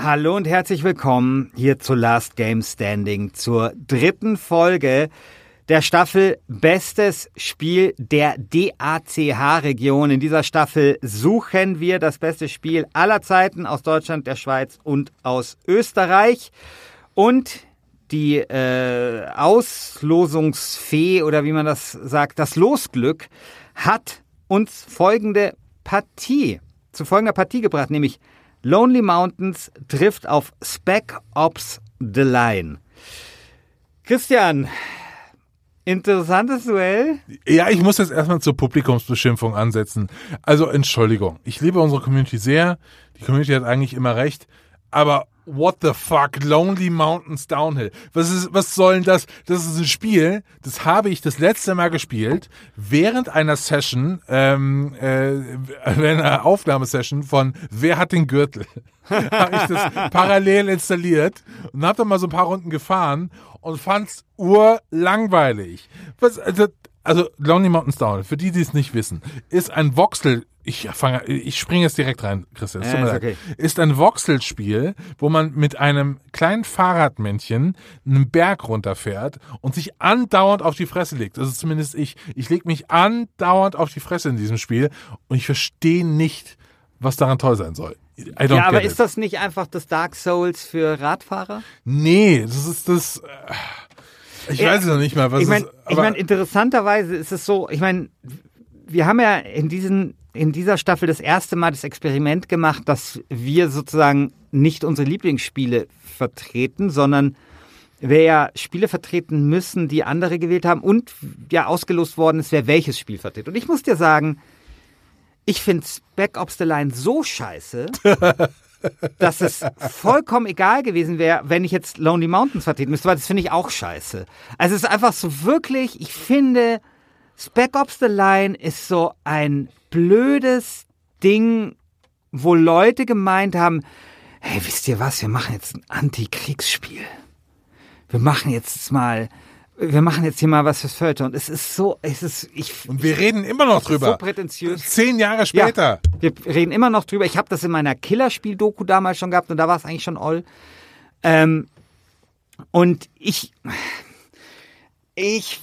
Hallo und herzlich willkommen hier zu Last Game Standing, zur dritten Folge der Staffel Bestes Spiel der DACH-Region. In dieser Staffel suchen wir das beste Spiel aller Zeiten aus Deutschland, der Schweiz und aus Österreich. Und die äh, Auslosungsfee oder wie man das sagt, das Losglück hat uns folgende Partie zu folgender Partie gebracht, nämlich Lonely Mountains trifft auf Spec Ops The Line. Christian, Interessantes Duell. Ja, ich muss jetzt erstmal zur Publikumsbeschimpfung ansetzen. Also Entschuldigung, ich liebe unsere Community sehr. Die Community hat eigentlich immer recht. Aber what the fuck, Lonely Mountains Downhill. Was ist, was soll denn das? Das ist ein Spiel, das habe ich das letzte Mal gespielt, während einer Session, ähm, äh, einer Aufnahmesession von Wer hat den Gürtel? habe ich das parallel installiert und habe dann mal so ein paar Runden gefahren und fand's urlangweilig. Was, also, also Lonely Mountains Down, für die, die es nicht wissen, ist ein Voxel, ich fange, ich springe jetzt direkt rein, Christian, ja, ist, okay. ist ein Voxelspiel, wo man mit einem kleinen Fahrradmännchen einen Berg runterfährt und sich andauernd auf die Fresse legt. Also zumindest ich. Ich lege mich andauernd auf die Fresse in diesem Spiel und ich verstehe nicht, was daran toll sein soll. ja, aber ist das nicht einfach das Dark Souls für Radfahrer? Nee, das ist das. Äh, ich ja, weiß es noch nicht mal, was ich meine, ich meine, interessanterweise ist es so, ich meine, wir haben ja in diesen in dieser Staffel das erste Mal das Experiment gemacht, dass wir sozusagen nicht unsere Lieblingsspiele vertreten, sondern wir ja Spiele vertreten müssen, die andere gewählt haben und ja ausgelost worden ist, wer welches Spiel vertritt. Und ich muss dir sagen, ich finde Spec Ops The Line so scheiße, dass es vollkommen egal gewesen wäre, wenn ich jetzt Lonely Mountains vertreten müsste, weil das finde ich auch scheiße. Also es ist einfach so wirklich, ich finde, Spec Ops The Line ist so ein blödes Ding, wo Leute gemeint haben, hey, wisst ihr was, wir machen jetzt ein Antikriegsspiel. Wir machen jetzt mal wir machen jetzt hier mal was fürs Feuilleton. Es ist so, es ist, ich. Und wir reden immer noch drüber. So prätentiös. Zehn Jahre später. Ja, wir reden immer noch drüber. Ich habe das in meiner Killerspiel-Doku damals schon gehabt und da war es eigentlich schon all. Ähm, und ich, ich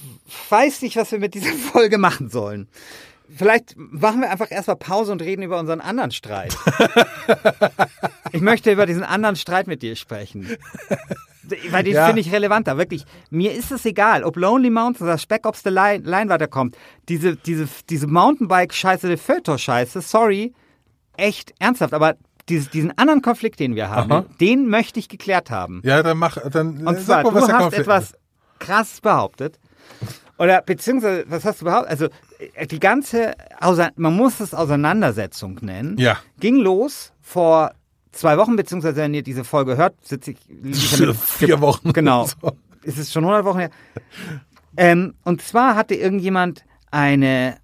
weiß nicht, was wir mit dieser Folge machen sollen. Vielleicht machen wir einfach erstmal Pause und reden über unseren anderen Streit. ich möchte über diesen anderen Streit mit dir sprechen. Weil den ja. finde ich relevanter, wirklich. Mir ist es egal, ob Lonely Mountains oder Spec Ops the Line, Line weiterkommt. Diese, diese, diese Mountainbike-Scheiße, die Fötor-Scheiße, sorry, echt ernsthaft, aber diesen anderen Konflikt, den wir haben, Aha. den möchte ich geklärt haben. Ja, dann mach, dann Und zwar, mal, was du hast etwas krass behauptet. Oder beziehungsweise, was hast du behauptet? Also die ganze, man muss es Auseinandersetzung nennen, ja. ging los vor zwei Wochen, beziehungsweise wenn ihr diese Folge hört, sitze ich. ich Vier Wochen. Genau. So. Ist es schon 100 Wochen her? Ähm, und zwar hatte irgendjemand eine,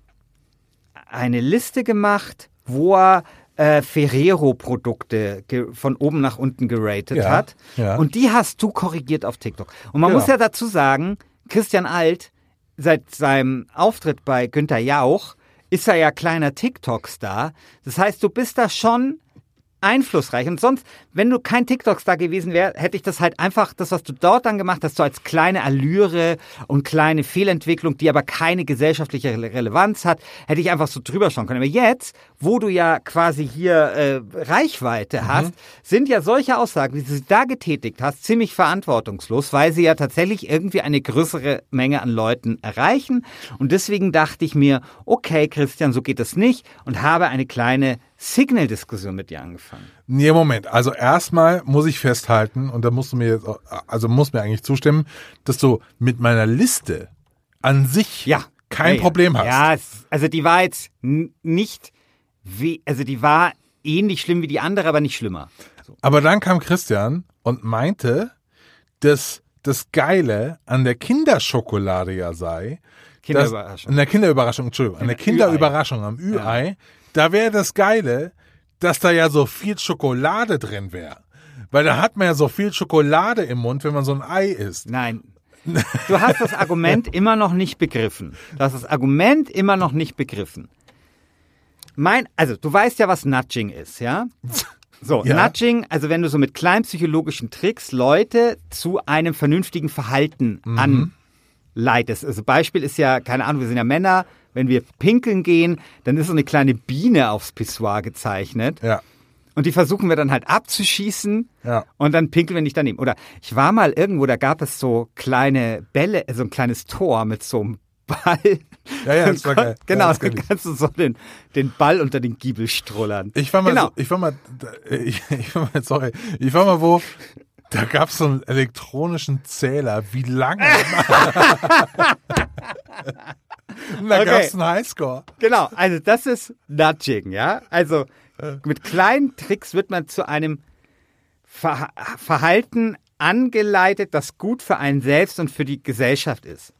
eine Liste gemacht, wo er äh, Ferrero-Produkte von oben nach unten geratet ja, hat. Ja. Und die hast du korrigiert auf TikTok. Und man ja. muss ja dazu sagen, Christian Alt, seit seinem Auftritt bei Günther Jauch, ist er ja kleiner TikTok-Star. Das heißt, du bist da schon einflussreich. Und sonst, wenn du kein TikTok-Star gewesen wär, hätte ich das halt einfach, das, was du dort dann gemacht hast, so als kleine Allüre und kleine Fehlentwicklung, die aber keine gesellschaftliche Rele- Relevanz hat, hätte ich einfach so drüber schauen können. Aber jetzt, wo du ja quasi hier äh, Reichweite hast, sind ja solche Aussagen, die du da getätigt hast, ziemlich verantwortungslos, weil sie ja tatsächlich irgendwie eine größere Menge an Leuten erreichen. Und deswegen dachte ich mir, okay, Christian, so geht es nicht und habe eine kleine Signal-Diskussion mit dir angefangen. Nee, Moment. Also erstmal muss ich festhalten, und da musst du mir jetzt, auch- also muss mir eigentlich zustimmen, dass du mit meiner Liste an sich Ja. kein ja, ja. Problem hast. Ja, also die war jetzt nicht wie, also die war ähnlich schlimm wie die andere, aber nicht schlimmer. So. Aber dann kam Christian und meinte, dass das Geile an der Kinderschokolade ja sei, Kinderüberraschung. An der Kinderüberraschung, Entschuldigung, an der Kinder- Kinderüberraschung am Ü-Ei, da wäre das Geile, dass da ja so viel Schokolade drin wäre. Weil da hat man ja so viel Schokolade im Mund, wenn man so ein Ei isst. Nein. Du hast das Argument immer noch nicht begriffen. Du hast das Argument immer noch nicht begriffen. Mein, also du weißt ja, was Nudging ist, ja? So, Ja. Nudging, also wenn du so mit kleinen psychologischen Tricks Leute zu einem vernünftigen Verhalten anleitest. Also Beispiel ist ja, keine Ahnung, wir sind ja Männer, wenn wir pinkeln gehen, dann ist so eine kleine Biene aufs Pissoir gezeichnet. Ja. Und die versuchen wir dann halt abzuschießen. Ja. Und dann pinkeln wir nicht daneben. Oder ich war mal irgendwo, da gab es so kleine Bälle, so ein kleines Tor mit so einem Ball. Ja, ja, das war geil. Genau, Ja, dann kannst du so den, den Ball unter den Giebel strullern. Ich war mal, genau. so, ich war mal, ich, ich war mal, sorry, ich war mal wo, da gab es so einen elektronischen Zähler, wie lange. Und da Okay. gab es einen Highscore. Genau, also das ist Nudging, ja. Also mit kleinen Tricks wird man zu einem Ver Verhalten angeleitet, das gut für einen selbst und für die Gesellschaft ist.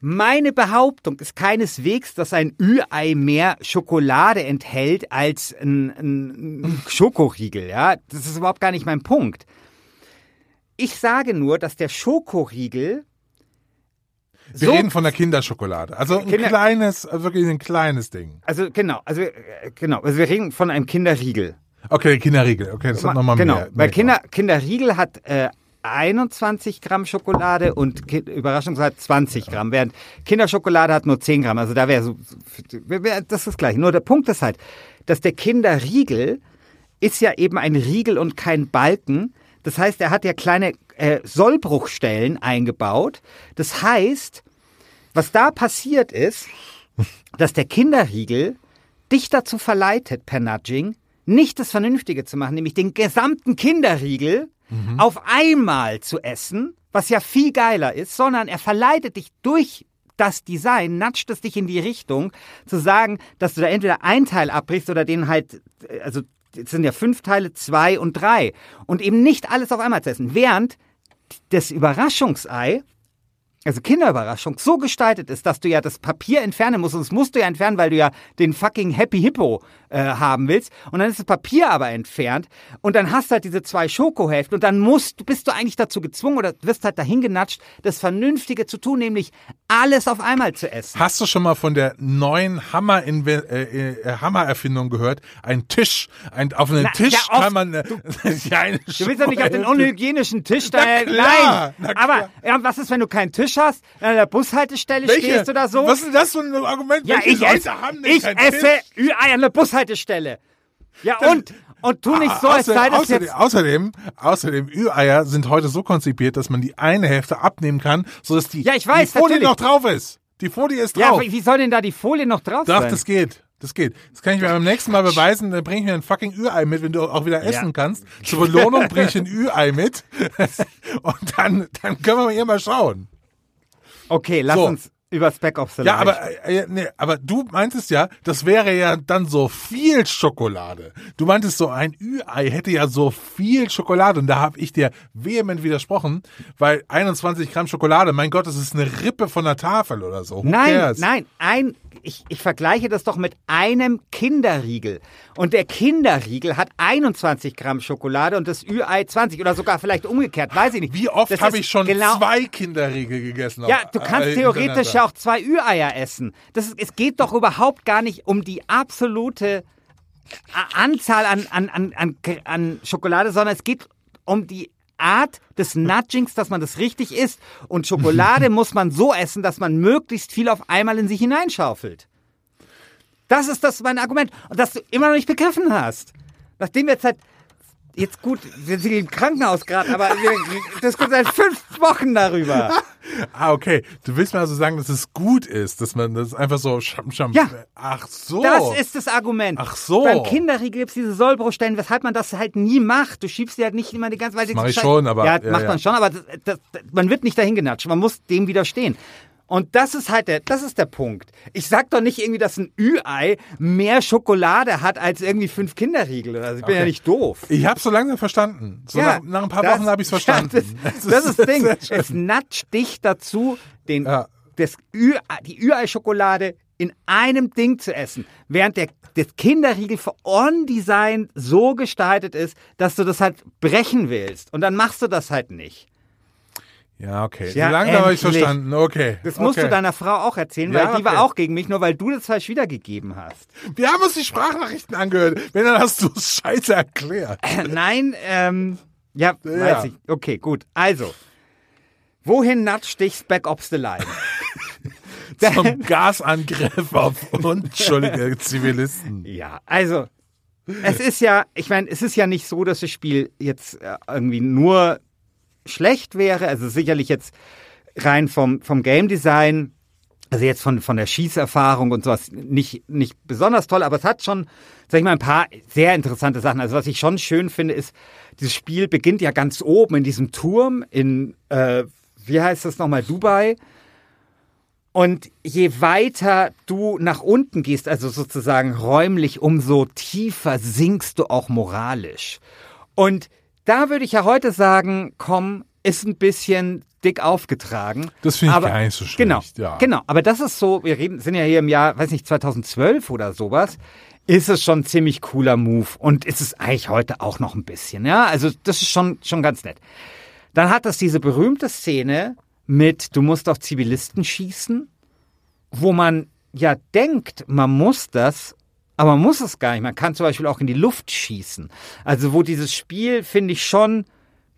Meine Behauptung ist keineswegs, dass ein Ü-Ei mehr Schokolade enthält als ein, ein, ein Schokoriegel. Ja, das ist überhaupt gar nicht mein Punkt. Ich sage nur, dass der Schokoriegel Wir so reden von der Kinderschokolade. Also ein Kinder- kleines, wirklich ein kleines Ding. Also genau, also äh, genau, also wir reden von einem Kinderriegel. Okay, Kinderriegel. Okay, das hat nochmal genau, mehr. weil mehr Kinder, Kinderriegel hat äh, 21 Gramm Schokolade und Ki Überraschungsei 20 Gramm, während Kinderschokolade hat nur 10 Gramm. Also da wäre so, wär, das ist gleich. Nur der Punkt ist halt, dass der Kinderriegel ist ja eben ein Riegel und kein Balken. Das heißt, er hat ja kleine äh, Sollbruchstellen eingebaut. Das heißt, was da passiert ist, dass der Kinderriegel dich dazu verleitet, per Nudging, nicht das Vernünftige zu machen, nämlich den gesamten Kinderriegel auf einmal zu essen, was ja viel geiler ist, sondern er verleitet dich durch das Design, natscht es dich in die Richtung, zu sagen, dass du da entweder ein Teil abbrichst oder den halt, äh, also es sind ja fünf Teile, zwei und drei. Und eben nicht alles auf einmal zu essen. Während das Überraschungsei, also Kinderüberraschung, so gestaltet ist, dass du ja das Papier entfernen musst. Und das musst du ja entfernen, weil du ja den fucking Happy Hippo äh, haben willst. Und dann ist das Papier aber entfernt. Und dann hast du halt diese zwei Schokohälften. Und dann musst, bist du eigentlich dazu gezwungen oder wirst halt dahin genatscht, das Vernünftige zu tun, nämlich alles auf einmal zu essen. Hast du schon mal von der neuen Hammer äh, äh, Hammererfindung gehört? Ein Tisch, ein, auf einen Na, Tisch ja, kann man äh, ja, eine Du willst doch nicht auf den unhygienischen Tisch da. Na klar, nein. na klar. Aber ja, was ist, wenn du keinen Tisch hast, an der Bushaltestelle Welche? stehst oder so? Was ist denn das für ein Argument? Ja, Welche ich Leute esse, haben denn ich esse Tisch? Ü-Ei an der Bushaltestelle. Ja, und? Und tu nicht so, als sei das außerdem, jetzt... außerdem, außerdem, Ü-Eier sind heute so konzipiert, dass man die eine Hälfte abnehmen kann, sodass die, Ja, ich weiß, die Folie natürlich. noch drauf ist. Die Folie ist Ja, drauf. wie wie soll denn da die Folie noch drauf Doch, sein? das geht. Das geht. Das kann ich mir beim nächsten Mal beweisen. Dann bring ich mir ein fucking Ü-Ei mit, wenn du auch wieder essen Ja. kannst. Zur Belohnung bring ich ein Ü-Ei mit. Und dann, dann können wir hier mal schauen. Okay, lass So. uns über Spec Ops Ja, aber, äh, nee, aber du meintest ja, das wäre ja dann so viel Schokolade. Du meintest so, ein Ü-Ei hätte ja so viel Schokolade. Und da habe ich dir vehement widersprochen, weil 21 Gramm Schokolade, mein Gott, das ist eine Rippe von der Tafel oder so. Who Nein, cares? nein, ein, ich, ich vergleiche das doch mit einem Kinderriegel. Und der Kinderriegel hat 21 Gramm Schokolade und das Ü-Ei 20 oder sogar vielleicht umgekehrt, weiß ich nicht. Wie oft habe ich schon genau, zwei Kinderriegel gegessen? Ja, du kannst äh, theoretisch ja auch zwei Ü-Eier essen. Das ist, es geht doch überhaupt gar nicht um die absolute A- Anzahl an, an, an, an, an Schokolade, sondern es geht um die Art des Nudgings, dass man das richtig isst. Und Schokolade muss man so essen, dass man möglichst viel auf einmal in sich hineinschaufelt. Das ist das mein Argument. Und das du immer noch nicht begriffen hast. Nachdem wir jetzt seit, jetzt gut, wir sind im Krankenhaus gerade, aber wir diskutieren seit fünf Wochen darüber. Ah, okay. Du willst mir also sagen, dass es gut ist, dass man das einfach so scham, scham, Ja. Ach so. Das ist das Argument. Ach so. Beim Kinderriegel gibt es diese Sollbruchstellen, weshalb man das halt nie macht. Du schiebst die halt nicht immer die ganze Weile. mach ich schon, aber- Ja, ja, macht ja. man schon, aber das, das, man wird nicht dahin genatscht. Man muss dem widerstehen. Und das ist halt der, das ist der Punkt. Ich sag doch nicht irgendwie, dass ein Ü-Ei mehr Schokolade hat als irgendwie fünf Kinderriegel. Also ich bin ja Okay. nicht doof. Ich hab's so langsam verstanden. So Ja, nach, nach ein paar das- Wochen habe ich's verstanden. Ja, das, das ist das Ding. Es natscht dich dazu, den, Ja. das Ü, die Ü-Ei-Schokolade in einem Ding zu essen, während der das Kinderriegel für On-Design so gestaltet ist, dass du das halt brechen willst. Und dann machst du das halt nicht. Ja, okay. Ja, so langsam habe ich verstanden. Okay. Das musst okay. du deiner Frau auch erzählen, weil Ja, die war okay. auch gegen mich, nur weil du das falsch wiedergegeben hast. Wir haben uns die Sprachnachrichten angehört. Wenn, dann hast du es scheiße erklärt. Nein, ähm, ja, Ja. weiß ich. Okay, gut. Also, wohin natscht dich Spec Ops the Line? Zum Gasangriff auf unschuldige Zivilisten. Ja, also es ist ja, ich meine, es ist ja nicht so, dass das Spiel jetzt äh, irgendwie nur schlecht wäre. Also sicherlich jetzt rein vom, vom Game Design, also jetzt von, von der Schießerfahrung und sowas nicht, nicht besonders toll, aber es hat schon, sag ich mal, ein paar sehr interessante Sachen. Also was ich schon schön finde, ist, dieses Spiel beginnt ja ganz oben in diesem Turm in, äh, wie heißt das nochmal, Dubai. Und je weiter du nach unten gehst, also sozusagen räumlich, umso tiefer sinkst du auch moralisch. Und da würde ich ja heute sagen, komm, ist ein bisschen dick aufgetragen. Das finde ich Aber- gar nicht so schlecht. Genau, ja. genau. Aber das ist so, wir reden, sind ja hier im Jahr, weiß nicht, 2012 oder sowas, ist es schon ein ziemlich cooler Move. Und ist es eigentlich heute auch noch ein bisschen, ja. Also das ist schon, schon ganz nett. Dann hat das diese berühmte Szene mit, du musst auf Zivilisten schießen, wo man ja denkt, man muss das, aber man muss es gar nicht. Man kann zum Beispiel auch in die Luft schießen. Also wo dieses Spiel, finde ich, schon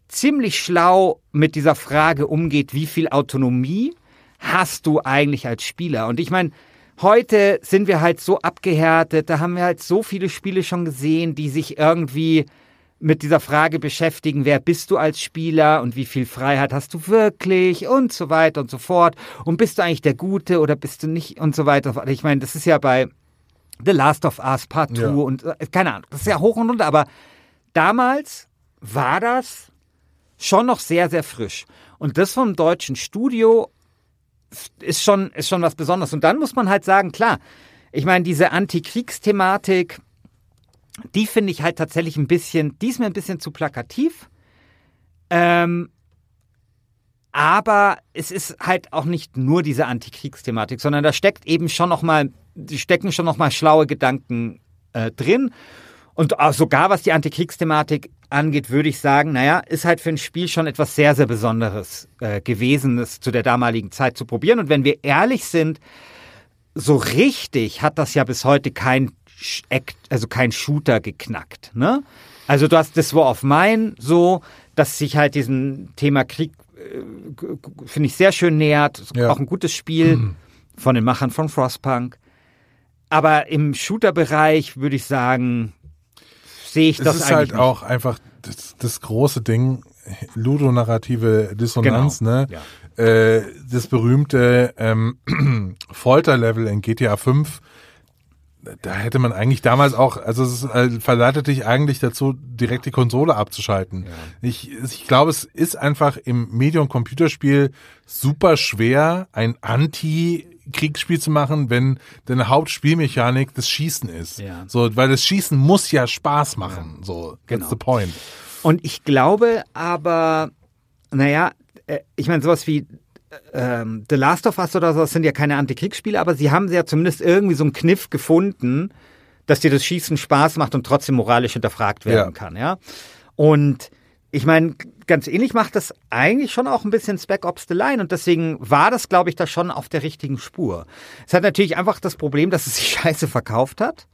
ziemlich schlau mit dieser Frage umgeht, wie viel Autonomie hast du eigentlich als Spieler? Und ich meine, heute sind wir halt so abgehärtet, da haben wir halt so viele Spiele schon gesehen, die sich irgendwie mit dieser Frage beschäftigen, wer bist du als Spieler und wie viel Freiheit hast du wirklich und so weiter und so fort. Und bist du eigentlich der Gute oder bist du nicht und so weiter. Ich meine, das ist ja bei The Last of Us Part 2 Ja. und äh, keine Ahnung, das ist ja hoch und runter, aber damals war das schon noch sehr, sehr frisch. Und das vom deutschen Studio ist schon, ist schon was Besonderes. Und dann muss man halt sagen, klar, ich meine, diese Antikriegsthematik, die finde ich halt tatsächlich ein bisschen, die ist mir ein bisschen zu plakativ. Ähm, aber es ist halt auch nicht nur diese Antikriegsthematik, sondern da steckt eben schon noch mal, die stecken schon noch mal schlaue Gedanken äh, drin. Und sogar was die Antikriegsthematik angeht, würde ich sagen, naja, ist halt für ein Spiel schon etwas sehr, sehr Besonderes äh, gewesen, das zu der damaligen Zeit zu probieren. Und wenn wir ehrlich sind, so richtig hat das ja bis heute kein, Act- also kein Shooter geknackt. Ne? Also du hast das War of Mine so, dass sich halt diesem Thema Krieg, äh, finde ich, sehr schön nähert. Ja. Auch ein gutes Spiel von den Machern von Frostpunk. Aber im Shooter-Bereich würde ich sagen, sehe ich Es das ist eigentlich halt nicht. auch einfach das, das große Ding, ludonarrative Dissonanz, Genau, ne? Äh, das berühmte ähm, Folterlevel in GTA 5, da hätte man eigentlich damals auch, also es äh, verleitet dich eigentlich dazu, direkt die Konsole abzuschalten. Ich, ich glaube, es ist einfach im Medium-Computerspiel super schwer, ein Anti-Kriegsspiel zu machen, wenn deine Hauptspielmechanik das Schießen ist. Ja. So, weil das Schießen muss ja Spaß machen. So, Genau. that's the point. Und ich glaube aber, naja, äh, ich meine, sowas wie ähm, The Last of Us oder so, das sind ja keine Antikriegsspiele, aber sie haben ja zumindest irgendwie so einen Kniff gefunden, dass dir das Schießen Spaß macht und trotzdem moralisch hinterfragt werden Ja. kann, ja. Und ich meine, ganz ähnlich macht das eigentlich schon auch ein bisschen Spec Ops The Line und deswegen war das, glaube ich, da schon auf der richtigen Spur. Es hat natürlich einfach das Problem, dass es sich scheiße verkauft hat.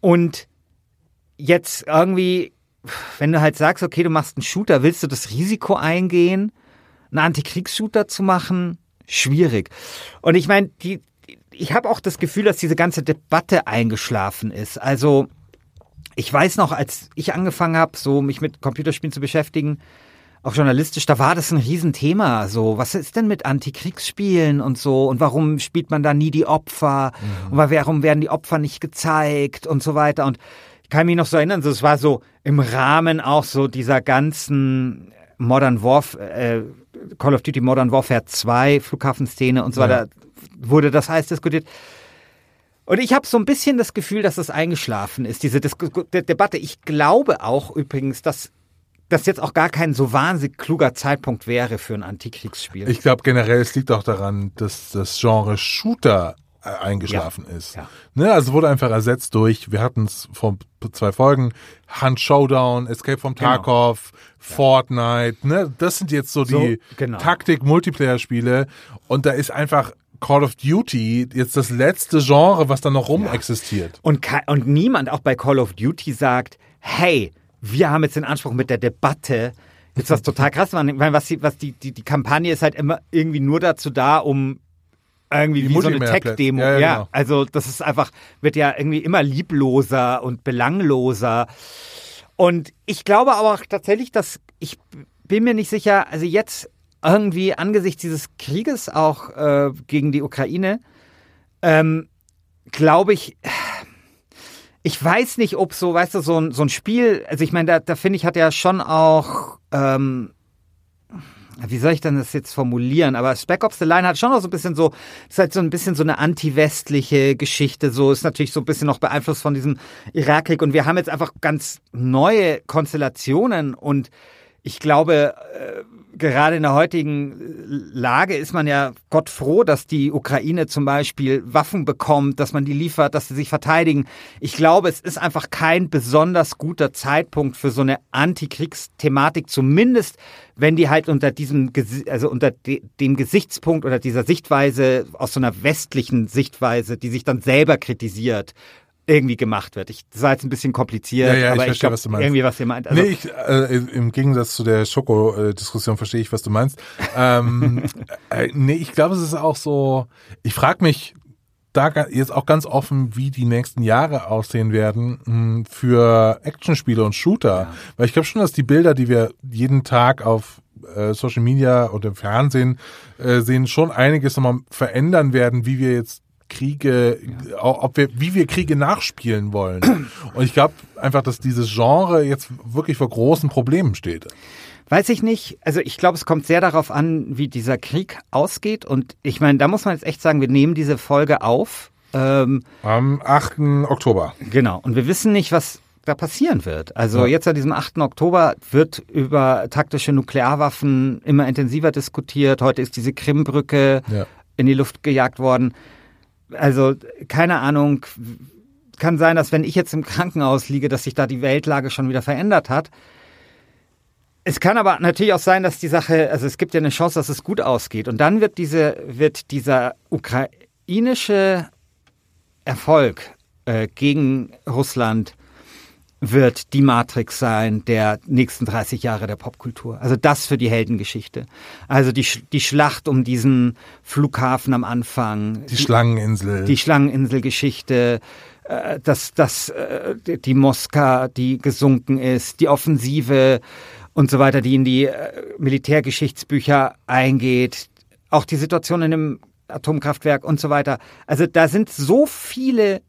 Und jetzt irgendwie, wenn du halt sagst, okay, du machst einen Shooter, willst du das Risiko eingehen, einen Antikriegsshooter zu machen? Schwierig. Und ich meine, die, ich habe auch das Gefühl, dass diese ganze Debatte eingeschlafen ist. Also ich weiß noch, als ich angefangen habe, so mich mit Computerspielen zu beschäftigen, auch journalistisch, da war das ein Riesenthema. So, was ist denn mit Antikriegsspielen und so? Und warum spielt man da nie die Opfer? Mhm. Und warum werden die Opfer nicht gezeigt und so weiter? Und ich kann mich noch so erinnern, so, es war so im Rahmen auch so dieser ganzen Modern Warfare, äh, Call of Duty Modern Warfare 2 Flughafenszene und so weiter, ja. wurde das heiß diskutiert. Und ich habe so ein bisschen das Gefühl, dass das eingeschlafen ist, diese Dis Debatte. Ich glaube auch übrigens, dass das jetzt auch gar kein so wahnsinnig kluger Zeitpunkt wäre für ein Antikriegsspiel. Ich glaube generell, es liegt auch daran, dass das Genre Shooter äh, eingeschlafen ja. ist. Ja. Ne, also wurde einfach ersetzt durch, wir hatten es vor zwei Folgen, Hunt Showdown, Escape from genau. Tarkov, genau. Fortnite, ne, das sind jetzt so, so die genau. Taktik-Multiplayer-Spiele und da ist einfach Call of Duty jetzt das letzte Genre, was da noch rum ja. existiert. Und, und niemand auch bei Call of Duty sagt, hey, wir haben jetzt den Anspruch mit der Debatte, jetzt was total krass, weil was, die, was die, die, die Kampagne ist halt immer irgendwie nur dazu da, um irgendwie die wie so eine Tech-Demo. Ja, ja, genau. also das ist einfach, wird ja irgendwie immer liebloser und belangloser. Und ich glaube aber auch tatsächlich, dass ich bin mir nicht sicher, also jetzt irgendwie angesichts dieses Krieges auch äh, gegen die Ukraine, ähm, glaube ich, ich weiß nicht, ob so, weißt du, so ein, so ein Spiel, also ich meine, da, da finde ich, hat ja schon auch, ähm, wie soll ich denn das jetzt formulieren? Aber Spec Ops The Line hat schon auch so ein bisschen so, ist halt so ein bisschen so eine anti-westliche Geschichte, so ist natürlich so ein bisschen noch beeinflusst von diesem Irakkrieg und wir haben jetzt einfach ganz neue Konstellationen und ich glaube, äh, gerade in der heutigen äh, Lage ist man ja Gott froh, dass die Ukraine zum Beispiel Waffen bekommt, dass man die liefert, dass sie sich verteidigen. Ich glaube, es ist einfach kein besonders guter Zeitpunkt für so eine Antikriegsthematik, zumindest wenn die halt unter diesem, also unter dem Gesichtspunkt oder dieser Sichtweise aus so einer westlichen Sichtweise, die sich dann selber kritisiert, irgendwie gemacht wird. Ich, das war jetzt ein bisschen kompliziert, ja, ja, aber ich, ich glaube irgendwie, was ihr meint. Also, nee, ich, äh, im Gegensatz zu der Schoko-Diskussion verstehe ich, was du meinst. ähm, äh, nee, ich glaube, es ist auch so, ich frage mich da jetzt auch ganz offen, wie die nächsten Jahre aussehen werden mh, hm, für Actionspiele und Shooter. Ja. Weil ich glaube schon, dass die Bilder, die wir jeden Tag auf äh, Social Media oder im Fernsehen äh, sehen, schon einiges nochmal verändern werden, wie wir jetzt Kriege, ja. ob wir, wie wir Kriege nachspielen wollen. Und ich glaube einfach, dass dieses Genre jetzt wirklich vor großen Problemen steht. Weiß ich nicht. Also ich glaube, es kommt sehr darauf an, wie dieser Krieg ausgeht. Und ich meine, da muss man jetzt echt sagen, wir nehmen diese Folge auf. Ähm, Am 8. Oktober. Genau. Und wir wissen nicht, was da passieren wird. Also ja. jetzt an diesem 8. Oktober wird über taktische Nuklearwaffen immer intensiver diskutiert. Heute ist diese Krimbrücke ja. in die Luft gejagt worden also keine Ahnung, kann sein, dass wenn ich jetzt im Krankenhaus liege, dass sich da die Weltlage schon wieder verändert hat. Es kann aber natürlich auch sein, dass die Sache, also es gibt ja eine Chance, dass es gut ausgeht. Und dann wird diese, wird dieser ukrainische Erfolg äh, gegen Russland wird die Matrix sein der nächsten 30 Jahre der Popkultur. Also das für die Heldengeschichte. Also die, die Schlacht um diesen Flughafen am Anfang. Die, die Schlangeninsel. Die Schlangeninselgeschichte. Äh, dass, dass äh, die Moskau, die gesunken ist, die Offensive und so weiter, die in die äh, Militärgeschichtsbücher eingeht. Auch die Situation in dem Atomkraftwerk und so weiter. Also da sind so viele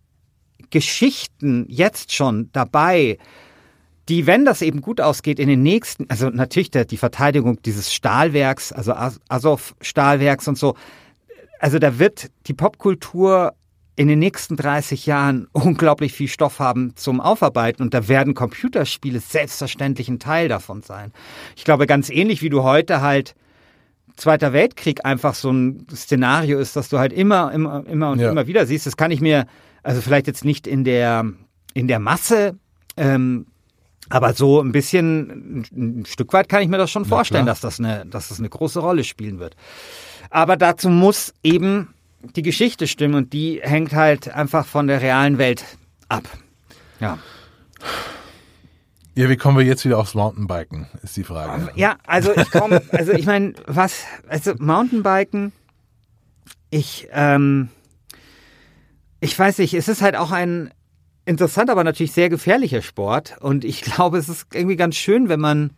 Geschichten jetzt schon dabei, die, wenn das eben gut ausgeht, in den nächsten, also natürlich der, die Verteidigung dieses Stahlwerks, also Azov-Stahlwerks und so, also da wird die Popkultur in den nächsten 30 Jahren unglaublich viel Stoff haben zum Aufarbeiten und da werden Computerspiele selbstverständlich ein Teil davon sein. Ich glaube, ganz ähnlich wie du heute halt Zweiter Weltkrieg einfach so ein Szenario ist, dass du halt immer, immer, immer und ja. immer wieder siehst. Das kann ich mir also vielleicht jetzt nicht in der, in der Masse, ähm, aber so ein bisschen, ein, Stück weit kann ich mir das schon vorstellen, dass das, eine, dass das eine große Rolle spielen wird. Aber dazu muss eben die Geschichte stimmen und die hängt halt einfach von der realen Welt ab. Ja. Ja, wie kommen wir jetzt wieder aufs Mountainbiken, ist die Frage. Ja, also ich komme, also ich meine, was, also Mountainbiken, ich, ähm, ich weiß nicht, es ist halt auch ein interessanter, aber natürlich sehr gefährlicher Sport und ich glaube, es ist irgendwie ganz schön, wenn man,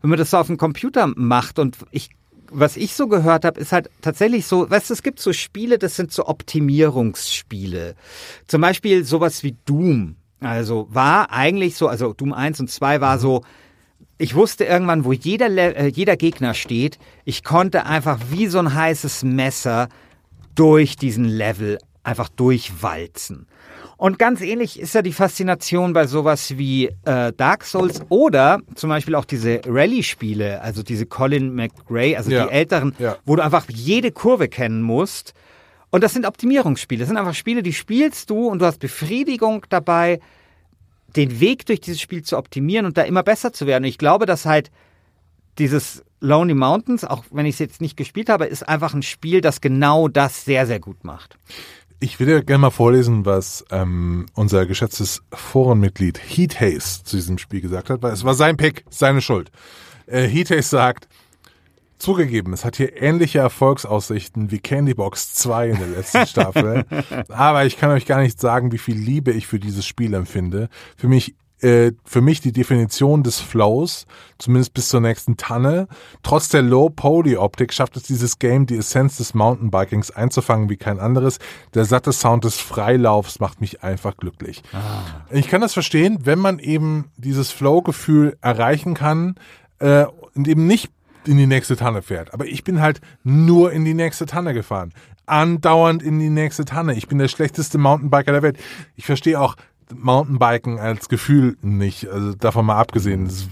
wenn man das so auf dem Computer macht und ich was ich so gehört habe, ist halt tatsächlich so, weißt du, es gibt so Spiele, das sind so Optimierungsspiele. Zum Beispiel sowas wie Doom. Also war eigentlich so, also Doom 1 und 2 war so, ich wusste irgendwann, wo jeder, äh, jeder Gegner steht. Ich konnte einfach wie so ein heißes Messer durch diesen Level einfach durchwalzen. Und ganz ähnlich ist ja die Faszination bei sowas wie äh, Dark Souls oder zum Beispiel auch diese Rallye-Spiele, also diese Colin McRae, also Ja, die älteren, ja. wo du einfach jede Kurve kennen musst. Und das sind Optimierungsspiele. Das sind einfach Spiele, die spielst du und du hast Befriedigung dabei, den Weg durch dieses Spiel zu optimieren und da immer besser zu werden. Und ich glaube, dass halt dieses Lonely Mountains, auch wenn ich es jetzt nicht gespielt habe, ist einfach ein Spiel, das genau das sehr, sehr gut macht. Ich würde gerne mal vorlesen, was ähm, unser geschätztes Forenmitglied Heat Haze zu diesem Spiel gesagt hat, weil es war sein Pick, seine Schuld. Äh, Heat Haze sagt, zugegeben, es hat hier ähnliche Erfolgsaussichten wie Candybox 2 in der letzten Staffel, aber ich kann euch gar nicht sagen, wie viel Liebe ich für dieses Spiel empfinde. Für mich äh, für mich die Definition des Flows, zumindest bis zur nächsten Tanne. Trotz der Low-Poly-Optik schafft es dieses Game, die Essenz des Mountainbikings einzufangen wie kein anderes. Der satte Sound des Freilaufs macht mich einfach glücklich. Ich kann das verstehen, wenn man eben dieses Flow-Gefühl erreichen kann äh, und eben nicht in die nächste Tanne fährt. Aber ich bin halt nur in die nächste Tanne gefahren. Andauernd in die nächste Tanne. Ich bin der schlechteste Mountainbiker der Welt. Ich verstehe auch Mountainbiken als Gefühl nicht. Also davon mal abgesehen, das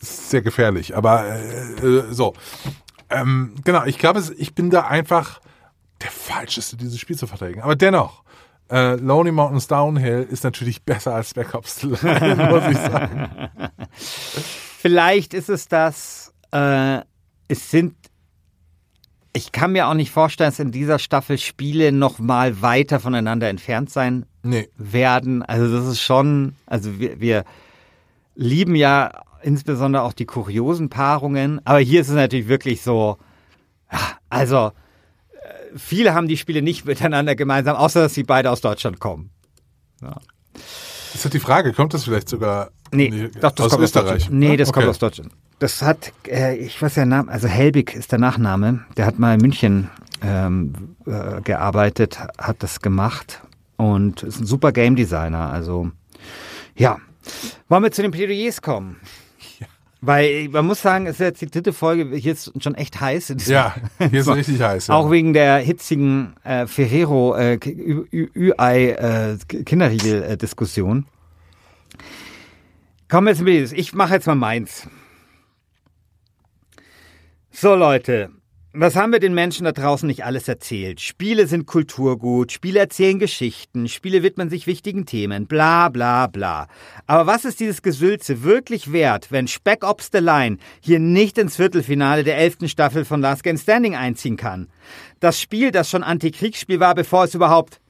ist sehr gefährlich. Aber äh, äh, so. Ähm, genau, ich glaube, ich bin da einfach der Falscheste, dieses Spiel zu verteidigen. Aber dennoch, äh, Lonely Mountains Downhill ist natürlich besser als Spec Ops The Line, muss ich sagen. Vielleicht ist es das, äh, es sind, ich kann mir auch nicht vorstellen, dass in dieser Staffel Spiele noch mal weiter voneinander entfernt sein Nee. werden. Also das ist schon, also wir, wir lieben ja insbesondere auch die kuriosen Paarungen, aber hier ist es natürlich wirklich so, ja, also äh, viele haben die Spiele nicht miteinander gemeinsam, außer dass sie beide aus Deutschland kommen. Ist halt die Frage, kommt das vielleicht sogar Nee, doch, das aus kommt Österreich? Aus Deutschland. Nee, das Okay. kommt aus Deutschland. Das hat, äh, ich weiß ja Namen, also Helbig ist der Nachname. Der hat mal in München ähm, äh, gearbeitet, hat das gemacht und ist ein super Game Designer. Also ja, wollen wir zu den Plädoyers kommen? Weil man muss sagen, es ist jetzt die dritte Folge, hier ist schon echt heiß. Ja, hier ist es richtig heiß. Ja. Auch wegen der hitzigen äh, Ferrero äh, K- Ü- Ü- Ü-Ei äh, äh, wir jetzt mit Ich mache jetzt mal meins. So Leute, was haben wir den Menschen da draußen nicht alles erzählt? Spiele sind Kulturgut, Spiele erzählen Geschichten, Spiele widmen sich wichtigen Themen, bla bla bla. Aber was ist dieses Gesülze wirklich wert, wenn Spec Ops The Line hier nicht ins Viertelfinale der elften Staffel von Last Game Standing einziehen kann? Das Spiel, das schon Antikriegsspiel war, bevor es überhaupt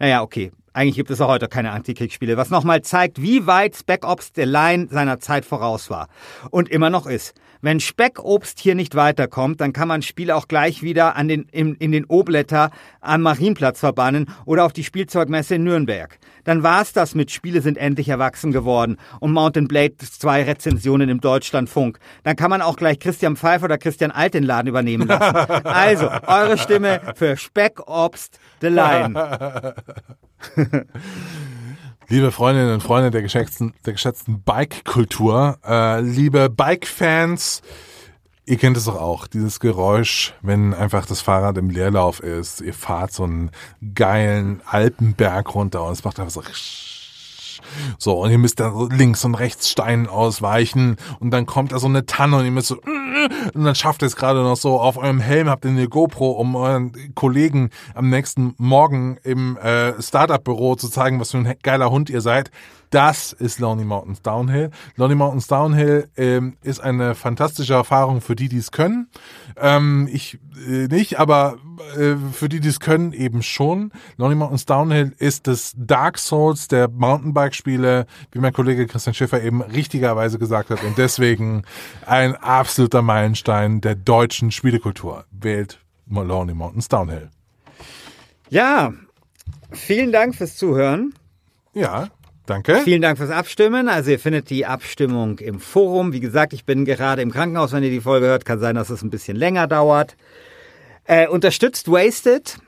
naja, okay. Eigentlich gibt es auch heute keine Antikriegsspiele, was nochmal zeigt, wie weit Spec Ops The Line seiner Zeit voraus war. Und immer noch ist. Wenn Speckobst hier nicht weiterkommt, dann kann man Spiel auch gleich wieder an den, in, in den Oblätter am Marienplatz verbannen oder auf die Spielzeugmesse in Nürnberg. Dann war's das mit Spiele sind endlich erwachsen geworden und Mountain Blade 2 Rezensionen im Deutschlandfunk. Dann kann man auch gleich Christian Pfeiffer oder Christian Alt den Laden übernehmen lassen. Also, eure Stimme für Speckobst The Line. Liebe Freundinnen und Freunde der geschätzten, der geschätzten Bike-Kultur, äh, liebe Bike-Fans, ihr kennt es doch auch, dieses Geräusch, wenn einfach das Fahrrad im Leerlauf ist. Ihr fahrt so einen geilen Alpenberg runter und es macht einfach so so, und ihr müsst da links und rechts Steinen ausweichen und dann kommt da so eine Tanne und ihr müsst so und dann schafft ihr es gerade noch so auf eurem Helm habt ihr eine GoPro, um euren Kollegen am nächsten Morgen im äh, Startup-Büro zu zeigen, was für ein geiler Hund ihr seid. Das ist Lonely Mountains Downhill. Lonely Mountains Downhill ähm, ist eine fantastische Erfahrung für die, die es können. Ähm, ich äh, nicht, aber äh, für die, die es können, eben schon. Lonely Mountains Downhill ist das Dark Souls der Mountainbike-Spiele, wie mein Kollege Christian Schiffer eben richtigerweise gesagt hat. Und deswegen ein absoluter Meilenstein der deutschen Spielekultur. Wählt Lonely Mountains Downhill. Ja, vielen Dank fürs Zuhören. Ja, danke. Vielen Dank fürs Abstimmen. Also ihr findet die Abstimmung im Forum. Wie gesagt, ich bin gerade im Krankenhaus, wenn ihr die Folge hört. Kann sein, dass es ein bisschen länger dauert. Äh, unterstützt Wasted,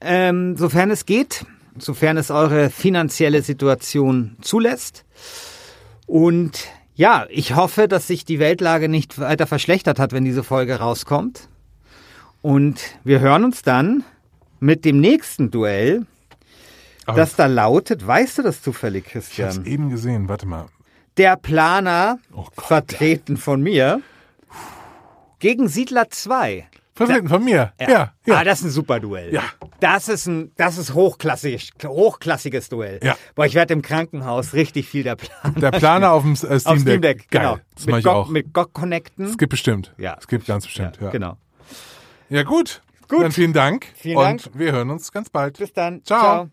ähm, sofern es geht, sofern es eure finanzielle Situation zulässt. Und ja, ich hoffe, dass sich die Weltlage nicht weiter verschlechtert hat, wenn diese Folge rauskommt. Und wir hören uns dann mit dem nächsten Duell, Aber das da lautet, weißt du das zufällig, ich hab's Christian? eben gesehen. Warte mal. Der Planer, Oh Gott. vertreten von mir, gegen Siedler 2. Vertreten von mir. Ja, ja. Ah, das ist ein super Duell. Ja. Das ist ein, das ist hochklassig, hochklassiges Duell. Ja. Boah, ich werde im Krankenhaus richtig viel der Planer. Der Planer auf dem äh, Steam, Auf Steam Deck, Geil. genau. Das mache mit ich GOG, auch. Mit GOG connecten. Es gibt bestimmt. Ja. Es gibt ganz bestimmt. Ja, Genau. ja gut. Gut. Dann vielen Dank. Vielen und Dank. wir hören uns ganz bald. Bis dann. Ciao. Ciao.